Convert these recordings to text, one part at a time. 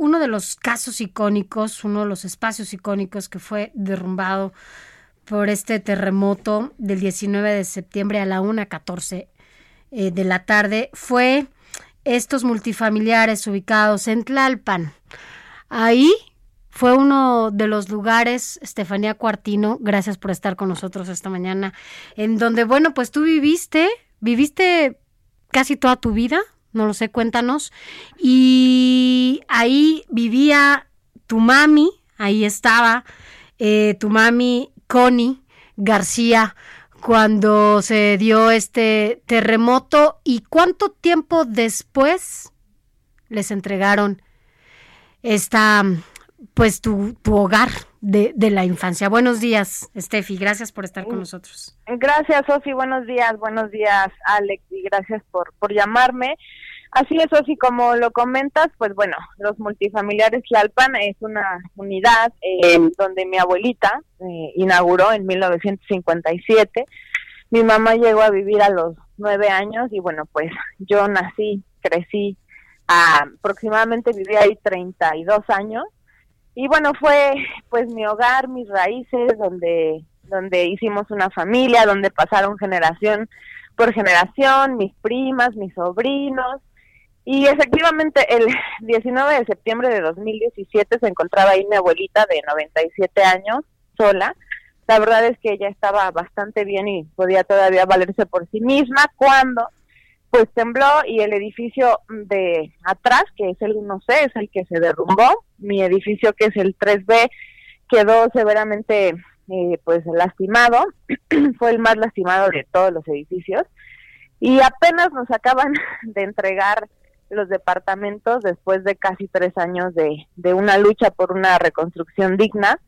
Uno de los casos icónicos, uno de los espacios icónicos que fue derrumbado por este terremoto del 19 de septiembre a la 1.14 eh, de la tarde fue estos multifamiliares ubicados en Tlalpan. Ahí fue uno de los lugares, Estefanía Cuartino, gracias por estar con nosotros esta mañana, en donde, bueno, pues tú viviste, viviste casi toda tu vida, no lo sé, cuéntanos. Y ahí vivía tu mami, ahí estaba eh, tu mami Connie García cuando se dio este terremoto y cuánto tiempo después les entregaron esta pues tu, tu hogar de, de, la infancia. Buenos días, Steffi, gracias por estar con nosotros. Gracias, Sofi, buenos días, buenos días, Alex, y gracias por, por llamarme. Así es, Sofi, como lo comentas, pues bueno, los multifamiliares Tlalpan es una unidad eh, donde mi abuelita eh, inauguró en 1957. Mi mamá llegó a vivir a los nueve años y bueno, pues yo nací, crecí, aproximadamente viví ahí 32 años y bueno, fue pues mi hogar, mis raíces, donde, donde hicimos una familia, donde pasaron generación por generación, mis primas, mis sobrinos. Y efectivamente el 19 de septiembre de 2017 se encontraba ahí mi abuelita de 97 años, sola. La verdad es que ella estaba bastante bien y podía todavía valerse por sí misma cuando pues tembló y el edificio de atrás, que es el 1C, es el que se derrumbó. Mi edificio, que es el 3B, quedó severamente eh, pues lastimado. Fue el más lastimado de todos los edificios. Y apenas nos acaban de entregar los departamentos después de casi tres años de, de una lucha por una reconstrucción digna.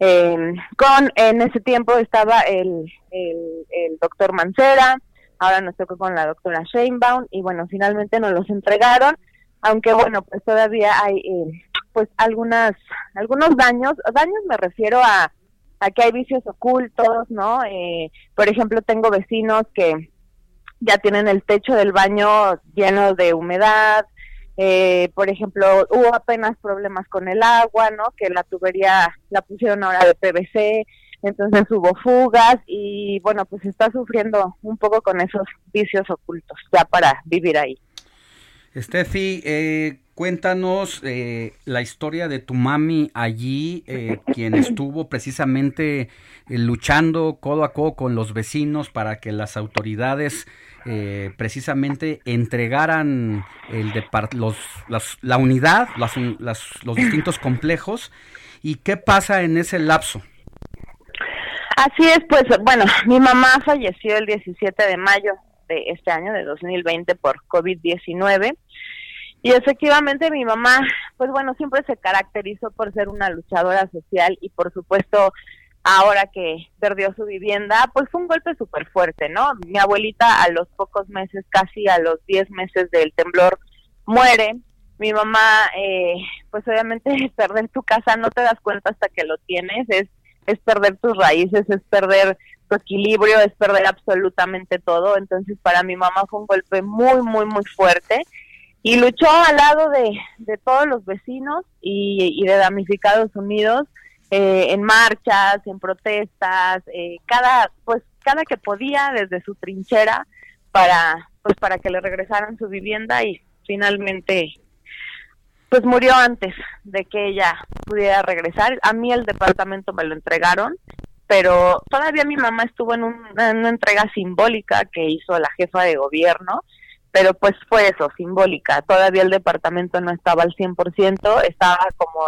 Eh, con en ese tiempo estaba el, el, el doctor Mancera, ahora nos tocó con la doctora Sheinbaum y bueno, finalmente nos los entregaron, aunque bueno, pues todavía hay eh, pues algunas algunos daños, daños me refiero a, a que hay vicios ocultos, ¿no? Eh, por ejemplo, tengo vecinos que ya tienen el techo del baño lleno de humedad, eh, por ejemplo, hubo apenas problemas con el agua, ¿no? Que la tubería la pusieron ahora de PVC, entonces hubo fugas y bueno, pues está sufriendo un poco con esos vicios ocultos ya para vivir ahí. Steffi, eh, cuéntanos eh, la historia de tu mami allí, eh, quien estuvo precisamente luchando codo a codo con los vecinos para que las autoridades precisamente entregaran el los, la unidad, los distintos complejos. ¿Y qué pasa en ese lapso? Así es, pues bueno, mi mamá falleció el 17 de mayo de este año, de 2020, por COVID-19. Y efectivamente mi mamá, pues bueno, siempre se caracterizó por ser una luchadora social y por supuesto ahora que perdió su vivienda, pues fue un golpe súper fuerte, ¿no? Mi abuelita a los pocos meses, casi a los 10 meses del temblor, muere. Mi mamá, eh, pues obviamente perder tu casa no te das cuenta hasta que lo tienes, es es perder tus raíces, es perder tu equilibrio, es perder absolutamente todo. Entonces para mi mamá fue un golpe muy, muy, muy fuerte y luchó al lado de, de todos los vecinos y, de Damnificados Unidos eh, en marchas, en protestas, eh, cada, pues cada que podía desde su trinchera para, pues para que le regresaran su vivienda y finalmente pues murió antes de que ella pudiera regresar. A mí el departamento me lo entregaron, pero todavía mi mamá estuvo en, una entrega simbólica que hizo la jefa de gobierno, pero pues fue eso, simbólica. Todavía el departamento no estaba al 100%, estaba como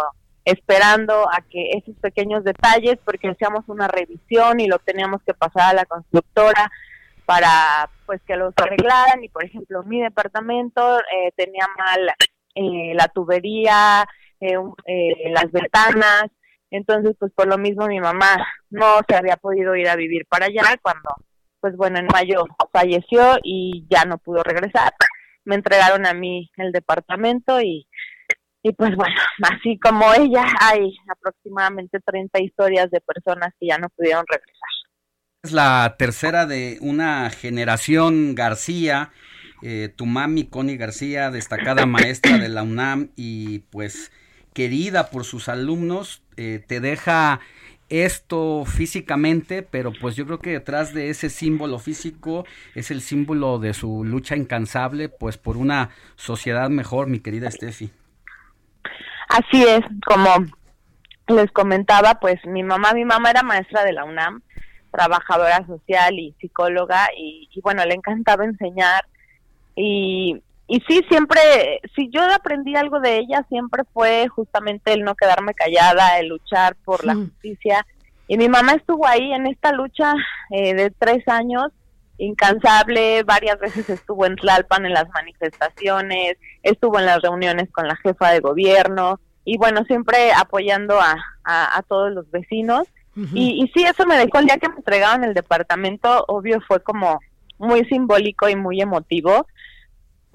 esperando a que esos pequeños detalles, porque hacíamos una revisión y lo teníamos que pasar a la constructora, para pues que los arreglaran y por ejemplo mi departamento eh, tenía mal eh, la tubería, eh, las ventanas, entonces pues por lo mismo mi mamá no se había podido ir a vivir para allá cuando pues bueno en mayo falleció y ya no pudo regresar. Me entregaron a mí el departamento y y pues bueno, así como ella, hay aproximadamente 30 historias de personas que ya no pudieron regresar. Es la tercera de una generación García, eh, tu mami Connie García, destacada maestra de la UNAM y pues querida por sus alumnos, eh, te deja esto físicamente, pero pues yo creo que detrás de ese símbolo físico es el símbolo de su lucha incansable, pues por una sociedad mejor, mi querida Steffi. Así es, como les comentaba, pues mi mamá, mi mamá era maestra de la UNAM, trabajadora social y psicóloga y, bueno, le encantaba enseñar y, y sí, siempre, si yo aprendí algo de ella, siempre fue justamente el no quedarme callada, el luchar por la justicia. Y mi mamá estuvo ahí en esta lucha eh, de tres años, incansable, varias veces estuvo en Tlalpan en las manifestaciones, estuvo en las reuniones con la jefa de gobierno y bueno, siempre apoyando a, a todos los vecinos. Y, y sí, eso me dejó el día que me entregaron el departamento, obvio fue como muy simbólico y muy emotivo,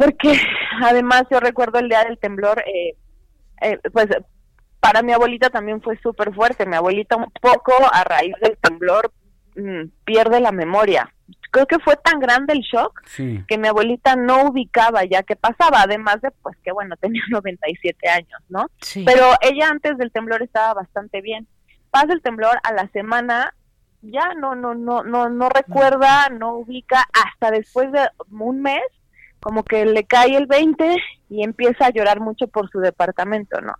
porque además yo recuerdo el día del temblor, eh, eh, pues para mi abuelita también fue súper fuerte, mi abuelita un poco a raíz del temblor mm, pierde la memoria. Creo que fue tan grande el shock que mi abuelita no ubicaba ya qué pasaba, además de pues que bueno, tenía 97 años, ¿no? Pero ella antes del temblor estaba bastante bien pasa el temblor a la semana ya no no no no no recuerda, no ubica hasta después de un mes como que le cae el 20 y empieza a llorar mucho por su departamento, ¿no?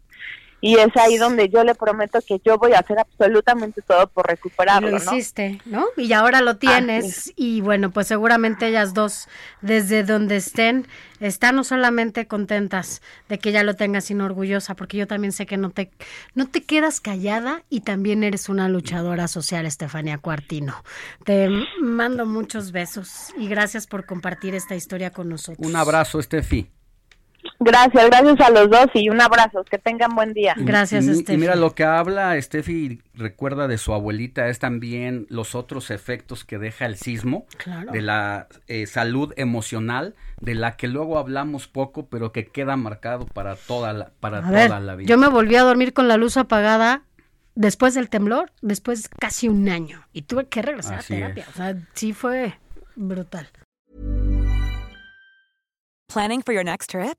Y es ahí donde yo le prometo que yo voy a hacer absolutamente todo por recuperarlo. Lo hiciste, ¿no? Y ahora lo tienes. y bueno, pues seguramente ellas dos, desde donde estén, están no solamente contentas de que ya lo tengas, sino orgullosa, porque yo también sé que no te, no te quedas callada y también eres una luchadora social, Estefanía Cuartino. Te mando muchos besos y gracias por compartir esta historia con nosotros. Un abrazo, Estefi. Gracias, gracias a los dos y un abrazo. Que tengan buen día. Gracias, y, Y mira, lo que habla Steffi, recuerda de su abuelita, es también los otros efectos que deja el sismo, de la eh, salud emocional, de la que luego hablamos poco, pero que queda marcado para toda la, para toda la vida. Yo me volví a dormir con la luz apagada después del temblor, después casi un año, y tuve que regresar a terapia. O sea, sí fue brutal. Planning for your next trip?